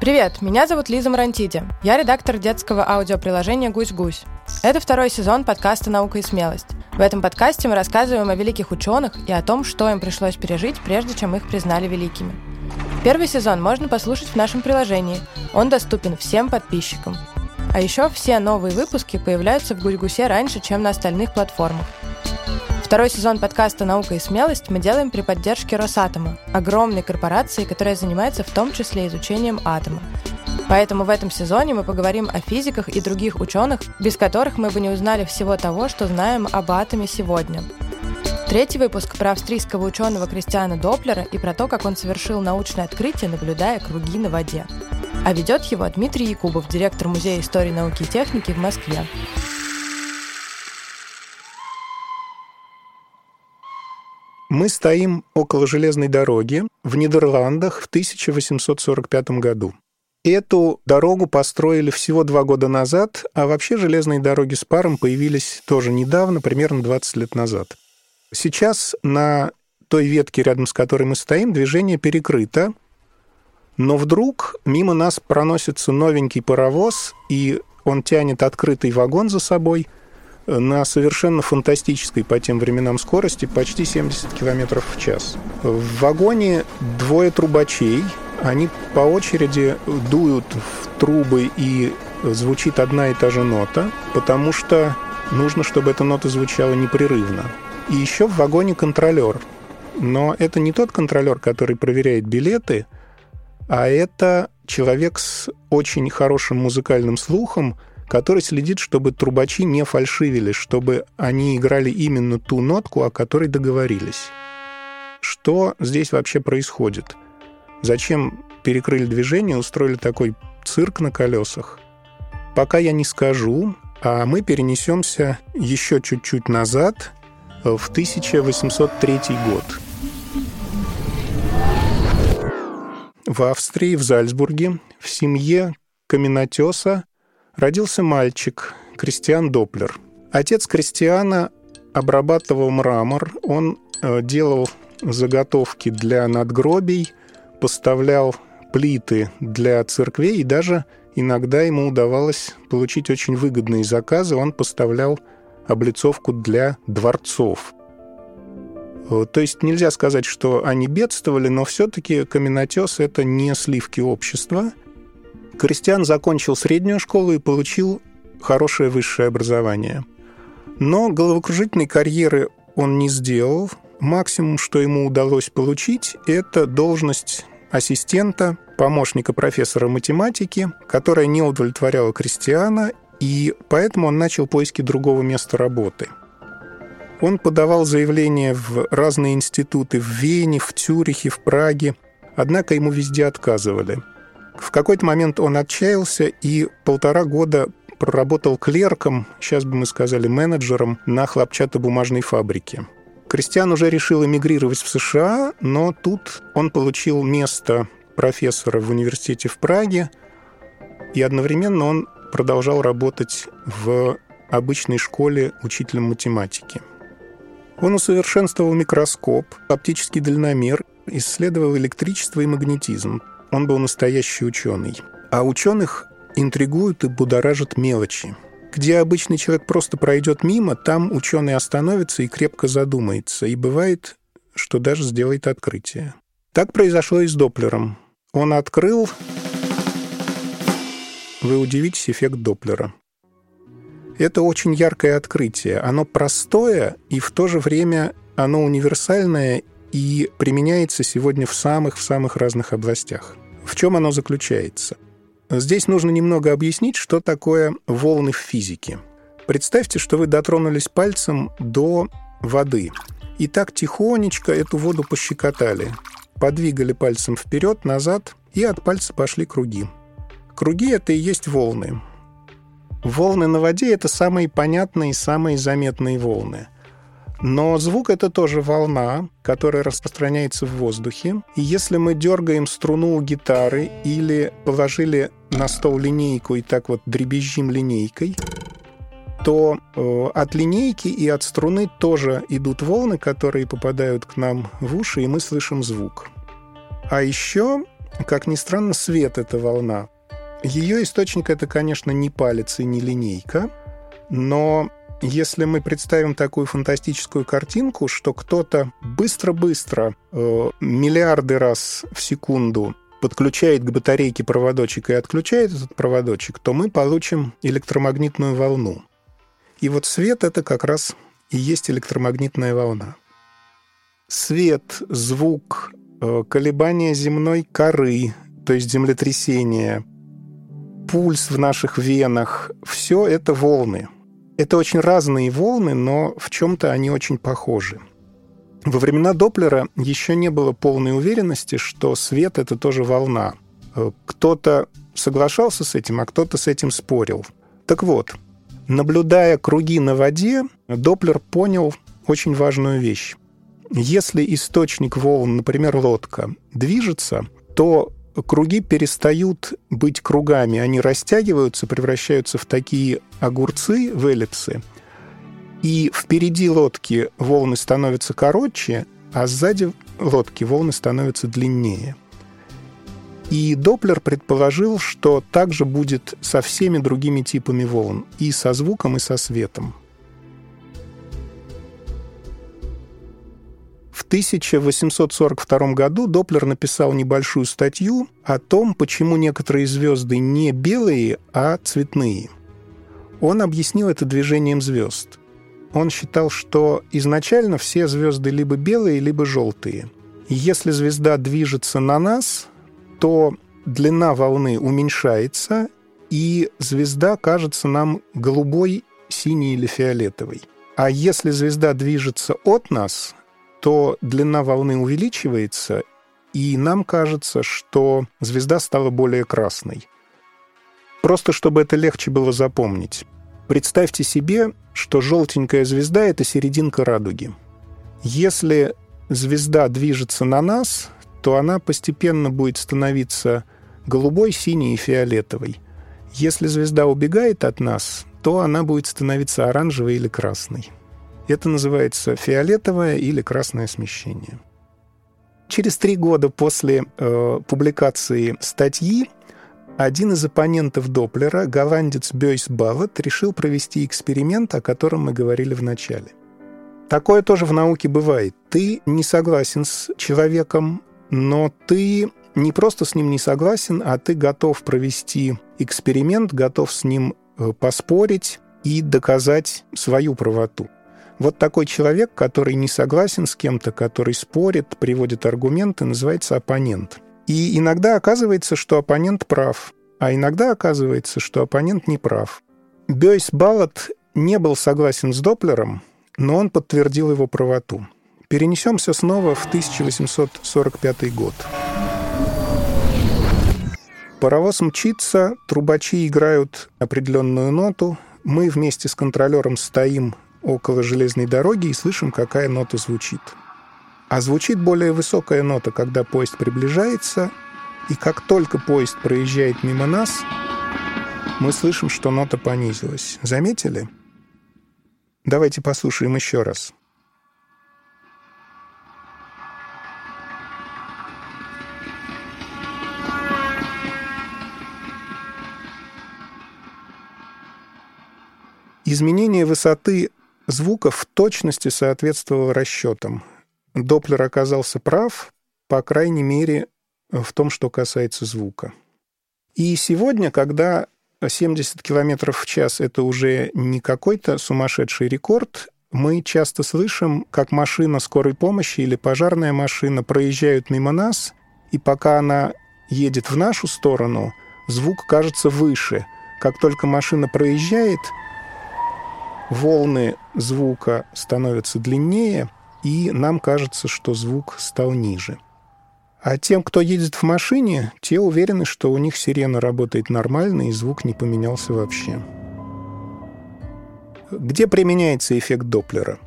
Привет, меня зовут Лиза Марантиди. Я редактор детского аудиоприложения «Гусь-гусь». Это второй сезон подкаста «Наука и смелость». В этом подкасте мы рассказываем о великих ученых и о том, что им пришлось пережить, прежде чем их признали великими. Первый сезон можно послушать в нашем приложении. Он доступен всем подписчикам. А еще все новые выпуски появляются в Гусь-гусе раньше, чем на остальных платформах. Второй сезон подкаста «Наука и смелость» мы делаем при поддержке Росатома, огромной корпорации, которая занимается в том числе изучением атома. Поэтому в этом сезоне мы поговорим о физиках и других ученых, без которых мы бы не узнали всего того, что знаем об атоме сегодня. Третий выпуск про австрийского ученого Кристиана Доплера и про то, как он совершил научное открытие, наблюдая круги на воде. А ведет его Дмитрий Якубов, директор Музея истории науки и техники в Москве. Мы стоим около железной дороги в Нидерландах в 1845 году. Эту дорогу построили всего два года назад, а вообще железные дороги с паром появились тоже недавно, примерно 20 лет назад. Сейчас на той ветке, рядом с которой мы стоим, движение перекрыто, но вдруг мимо нас проносится новенький паровоз, и он тянет открытый вагон за собой – на совершенно фантастической по тем временам скорости, почти 70 км в час. В вагоне двое трубачей, они по очереди дуют в трубы и звучит одна и та же нота, потому что нужно, чтобы эта нота звучала непрерывно. И еще в вагоне контролер. Но это не тот контролер, который проверяет билеты, а это человек с очень хорошим музыкальным слухом, который следит, чтобы трубачи не фальшивили, чтобы они играли именно ту нотку, о которой договорились. Что здесь вообще происходит? Зачем перекрыли движение, устроили такой цирк на колесах? Пока я не скажу, а мы перенесемся еще чуть-чуть назад, в 1803 год. В Австрии, в Зальцбурге, в семье каменотеса родился мальчик Кристиан Доплер. Отец Кристиана обрабатывал мрамор, он э, делал заготовки для надгробий, поставлял плиты для церквей, и даже иногда ему удавалось получить очень выгодные заказы. Он поставлял облицовку для дворцов. Э, то есть нельзя сказать, что они бедствовали, но все-таки каменотес – это не сливки общества – Кристиан закончил среднюю школу и получил хорошее высшее образование. Но головокружительной карьеры он не сделал. Максимум, что ему удалось получить, это должность ассистента, помощника профессора математики, которая не удовлетворяла Кристиана, и поэтому он начал поиски другого места работы. Он подавал заявления в разные институты в Вене, в Цюрихе, в Праге, однако ему везде отказывали – в какой-то момент он отчаялся и полтора года проработал клерком, сейчас бы мы сказали менеджером, на хлопчатобумажной фабрике. Кристиан уже решил эмигрировать в США, но тут он получил место профессора в университете в Праге, и одновременно он продолжал работать в обычной школе учителем математики. Он усовершенствовал микроскоп, оптический дальномер, исследовал электричество и магнетизм. Он был настоящий ученый. А ученых интригуют и будоражат мелочи. Где обычный человек просто пройдет мимо, там ученый остановится и крепко задумается. И бывает, что даже сделает открытие. Так произошло и с Доплером. Он открыл... Вы удивитесь эффект Доплера. Это очень яркое открытие. Оно простое, и в то же время оно универсальное и применяется сегодня в самых-в самых разных областях. В чем оно заключается? Здесь нужно немного объяснить, что такое волны в физике. Представьте, что вы дотронулись пальцем до воды. И так тихонечко эту воду пощекотали. Подвигали пальцем вперед, назад, и от пальца пошли круги. Круги — это и есть волны. Волны на воде — это самые понятные, самые заметные волны — но звук — это тоже волна, которая распространяется в воздухе. И если мы дергаем струну у гитары или положили на стол линейку и так вот дребезжим линейкой, то э, от линейки и от струны тоже идут волны, которые попадают к нам в уши, и мы слышим звук. А еще как ни странно, свет — это волна. Ее источник — это, конечно, не палец и не линейка, но если мы представим такую фантастическую картинку, что кто-то быстро-быстро, э, миллиарды раз в секунду подключает к батарейке проводочек и отключает этот проводочек, то мы получим электромагнитную волну. И вот свет — это как раз и есть электромагнитная волна. Свет, звук, э, колебания земной коры, то есть землетрясения, пульс в наших венах — все это волны. Это очень разные волны, но в чем-то они очень похожи. Во времена Доплера еще не было полной уверенности, что свет — это тоже волна. Э, кто-то соглашался с этим, а кто-то с этим спорил. Так вот, наблюдая круги на воде, Доплер понял очень важную вещь. Если источник волн, например, лодка, движется, то круги перестают быть кругами, они растягиваются, превращаются в такие огурцы, в эллипсы – и впереди лодки волны становятся короче, а сзади лодки волны становятся длиннее. И Доплер предположил, что также будет со всеми другими типами волн, и со звуком, и со светом. 1842 году Доплер написал небольшую статью о том, почему некоторые звезды не белые, а цветные. Он объяснил это движением звезд он считал, что изначально все звезды либо белые, либо желтые. Если звезда движется на нас, то длина волны уменьшается, и звезда кажется нам голубой, синей или фиолетовой. А если звезда движется от нас, то длина волны увеличивается, и нам кажется, что звезда стала более красной. Просто чтобы это легче было запомнить. Представьте себе, что желтенькая звезда — это серединка радуги. Если звезда движется на нас, то она постепенно будет становиться голубой, синей и фиолетовой. Если звезда убегает от нас, то она будет становиться оранжевой или красной. Это называется фиолетовое или красное смещение. Через три года после э, публикации статьи один из оппонентов Доплера, голландец Бёйс Баллет, решил провести эксперимент, о котором мы говорили в начале. Такое тоже в науке бывает. Ты не согласен с человеком, но ты не просто с ним не согласен, а ты готов провести эксперимент, готов с ним э, поспорить и доказать свою правоту. Вот такой человек, который не согласен с кем-то, который спорит, приводит аргументы, называется оппонент – и иногда оказывается, что оппонент прав, а иногда оказывается, что оппонент не прав. Бёйс Баллот не был согласен с Доплером, но он подтвердил его правоту. Перенесемся снова в 1845 год. Паровоз мчится, трубачи играют определенную ноту, мы вместе с контролером стоим около железной дороги и слышим, какая нота звучит – а звучит более высокая нота, когда поезд приближается, и как только поезд проезжает мимо нас, мы слышим, что нота понизилась. Заметили? Давайте послушаем еще раз. Изменение высоты звука в точности соответствовало расчетам. Доплер оказался прав, по крайней мере, в том, что касается звука. И сегодня, когда 70 км в час — это уже не какой-то сумасшедший рекорд, мы часто слышим, как машина скорой помощи или пожарная машина проезжают мимо нас, и пока она едет в нашу сторону, звук кажется выше. Как только машина проезжает, волны звука становятся длиннее — и нам кажется, что звук стал ниже. А тем, кто едет в машине, те уверены, что у них сирена работает нормально и звук не поменялся вообще. Где применяется эффект Доплера?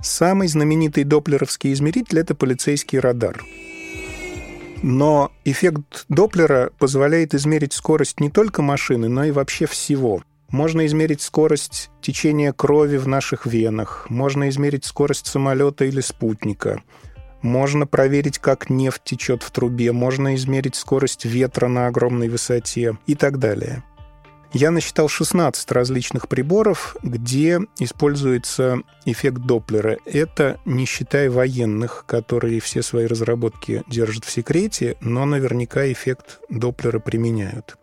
Самый знаменитый доплеровский измеритель – это полицейский радар. Но эффект Доплера позволяет измерить скорость не только машины, но и вообще всего – можно измерить скорость течения крови в наших венах, можно измерить скорость самолета или спутника, можно проверить, как нефть течет в трубе, можно измерить скорость ветра на огромной высоте и так далее. Я насчитал 16 различных приборов, где используется эффект Доплера. Это не считая военных, которые все свои разработки держат в секрете, но наверняка эффект Доплера применяют.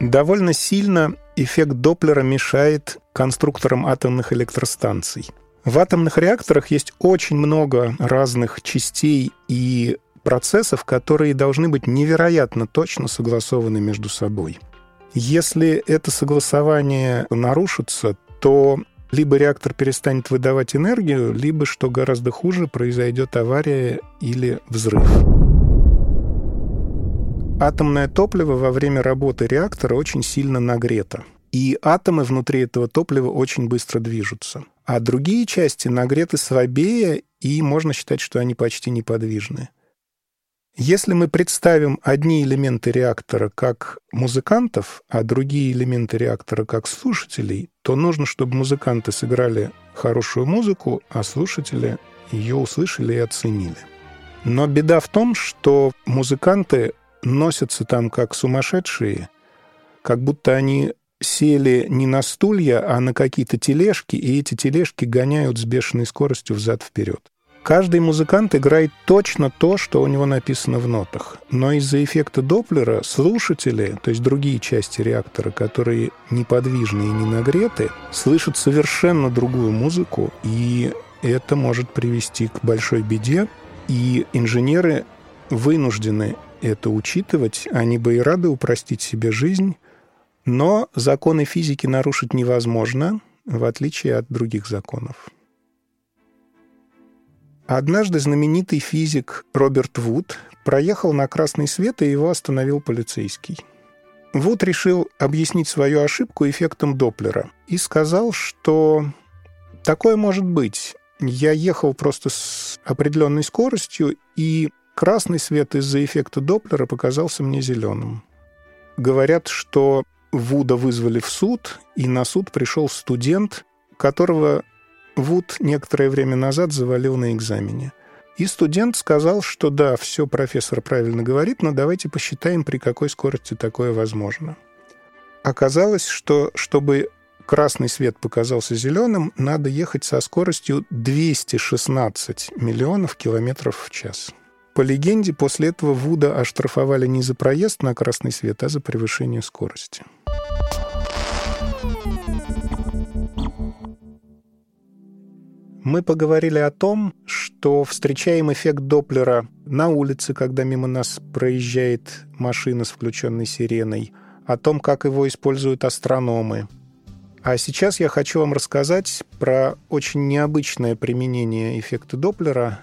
Довольно сильно эффект Доплера мешает конструкторам атомных электростанций. В атомных реакторах есть очень много разных частей и процессов, которые должны быть невероятно точно согласованы между собой. Если это согласование нарушится, то либо реактор перестанет выдавать энергию, либо, что гораздо хуже, произойдет авария или взрыв. Атомное топливо во время работы реактора очень сильно нагрето. И атомы внутри этого топлива очень быстро движутся. А другие части нагреты слабее, и можно считать, что они почти неподвижны. Если мы представим одни элементы реактора как музыкантов, а другие элементы реактора как слушателей, то нужно, чтобы музыканты сыграли хорошую музыку, а слушатели ее услышали и оценили. Но беда в том, что музыканты носятся там как сумасшедшие, как будто они сели не на стулья, а на какие-то тележки, и эти тележки гоняют с бешеной скоростью взад-вперед. Каждый музыкант играет точно то, что у него написано в нотах. Но из-за эффекта Доплера слушатели, то есть другие части реактора, которые неподвижны и не нагреты, слышат совершенно другую музыку, и это может привести к большой беде. И инженеры вынуждены это учитывать. Они бы и рады упростить себе жизнь, но законы физики нарушить невозможно, в отличие от других законов. Однажды знаменитый физик Роберт Вуд проехал на красный свет, и его остановил полицейский. Вуд решил объяснить свою ошибку эффектом Доплера и сказал, что такое может быть. Я ехал просто с определенной скоростью, и красный свет из-за эффекта Доплера показался мне зеленым. Говорят, что Вуда вызвали в суд, и на суд пришел студент, которого Вуд некоторое время назад завалил на экзамене. И студент сказал, что да, все профессор правильно говорит, но давайте посчитаем, при какой скорости такое возможно. Оказалось, что чтобы красный свет показался зеленым, надо ехать со скоростью 216 миллионов километров в час. По легенде, после этого Вуда оштрафовали не за проезд на красный свет, а за превышение скорости. Мы поговорили о том, что встречаем эффект Доплера на улице, когда мимо нас проезжает машина с включенной сиреной, о том, как его используют астрономы. А сейчас я хочу вам рассказать про очень необычное применение эффекта Доплера,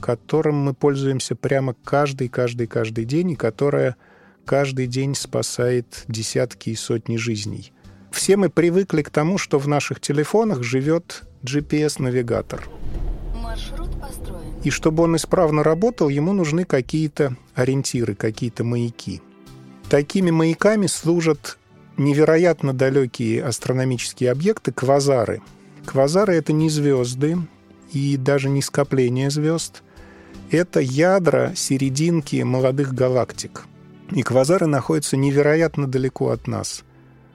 которым мы пользуемся прямо каждый, каждый, каждый день, и которое каждый день спасает десятки и сотни жизней. Все мы привыкли к тому, что в наших телефонах живет GPS-навигатор. И чтобы он исправно работал, ему нужны какие-то ориентиры, какие-то маяки. Такими маяками служат невероятно далекие астрономические объекты, квазары. Квазары — это не звезды и даже не скопление звезд. Это ядра серединки молодых галактик. И квазары находятся невероятно далеко от нас.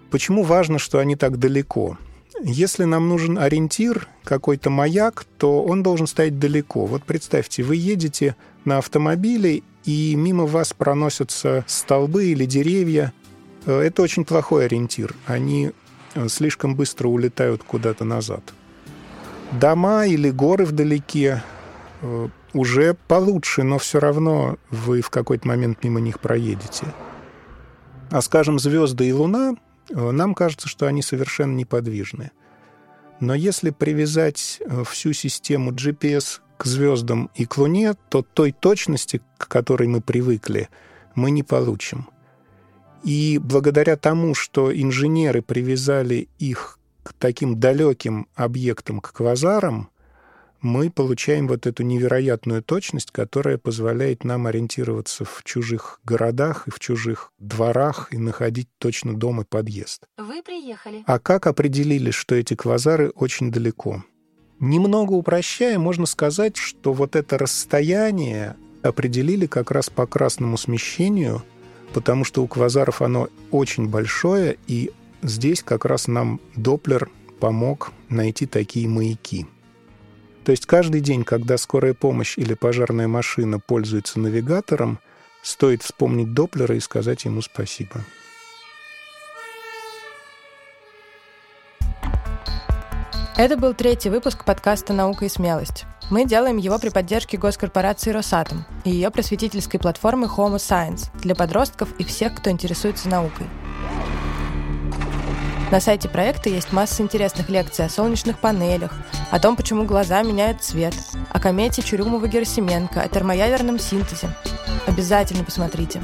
Почему важно, что они так далеко? Если нам нужен ориентир, какой-то маяк, то он должен стоять далеко. Вот представьте, вы едете на автомобиле, и мимо вас проносятся столбы или деревья. Э, это очень плохой ориентир. Они э, слишком быстро улетают куда-то назад. Дома или горы вдалеке э, уже получше, но все равно вы в какой-то момент мимо них проедете. А, скажем, звезды и Луна Э, нам кажется, что они совершенно неподвижны. Но если привязать э, всю систему GPS к звездам и к Луне, то той точности, к которой мы привыкли, мы не получим. И благодаря тому, что инженеры привязали их к таким далеким объектам, к квазарам, мы получаем вот эту невероятную точность, которая позволяет нам ориентироваться в чужих городах и в чужих дворах и находить точно дом и подъезд. Вы приехали. А как определили, что эти квазары очень далеко? Немного упрощая, можно сказать, что вот это расстояние определили как раз по красному смещению, потому что у квазаров оно очень большое, и здесь как раз нам Доплер помог найти такие маяки. То есть каждый день, когда скорая помощь или пожарная машина пользуется навигатором, стоит вспомнить Доплера и сказать ему спасибо. Это был третий выпуск подкаста «Наука и смелость». Мы делаем его при поддержке госкорпорации «Росатом» и ее просветительской платформы Homo Science для подростков и всех, кто интересуется наукой. На сайте проекта есть масса интересных лекций о солнечных панелях, о том, почему глаза меняют цвет, о комете Чурюмова-Герасименко, о термоядерном синтезе. Обязательно посмотрите.